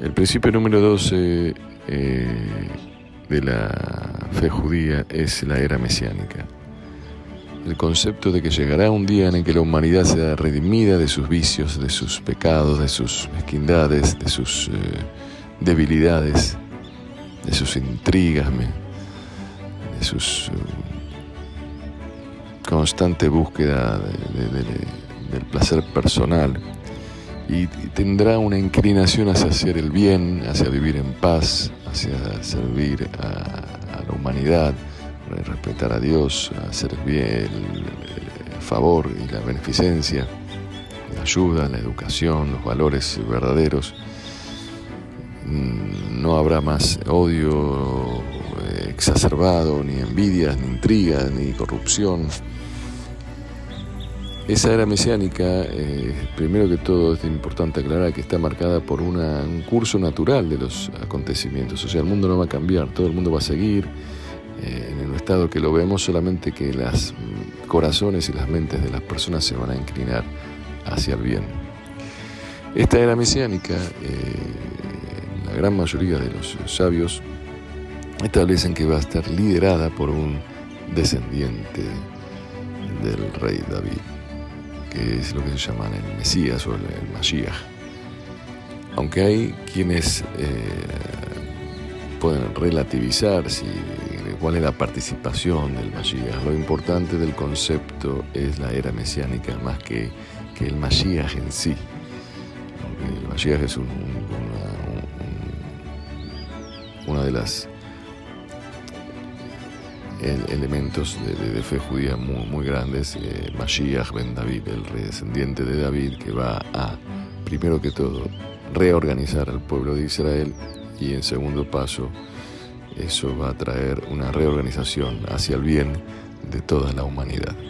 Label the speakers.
Speaker 1: El principio número 12 eh, de la fe judía es la era mesiánica. El concepto de que llegará un día en el que la humanidad sea redimida de sus vicios, de sus pecados, de sus mezquindades, de sus eh, debilidades, de sus intrigas, de sus eh, constante búsqueda del placer personal y tendrá una inclinación hacia hacer el bien, hacia vivir en paz, hacia servir a, la humanidad, respetar a Dios, hacer bien, el, favor y la beneficencia, la ayuda, la educación, los valores verdaderos. Mm, no habrá más odio eh, exacerbado, ni envidias, ni intrigas, ni corrupción. Esa era mesiánica, eh, primero que todo es importante aclarar que está marcada por un curso natural de los acontecimientos, o sea, el mundo no va a cambiar, todo el mundo va a seguir eh, en el estado que lo vemos, solamente que los mm, corazones y las mentes de las personas se van a inclinar hacia el bien. Esta era mesiánica, eh, la gran mayoría de los sabios establecen que va a estar liderada por un descendiente del rey David que es lo que se llama el Mesías o el, Mashiach. Aunque hay quienes eh, pueden relativizar si, cuál es la participación del Mashiach, lo importante del concepto es la era mesiánica más que, que el Mashiach en sí. El Mashiach es una, una de las elementos de, fe judía muy, muy grandes. Eh, Mashiach ben David, el descendiente de David, que va a, primero que todo, reorganizar al pueblo de Israel y en segundo paso, eso va a traer una reorganización hacia el bien de toda la humanidad.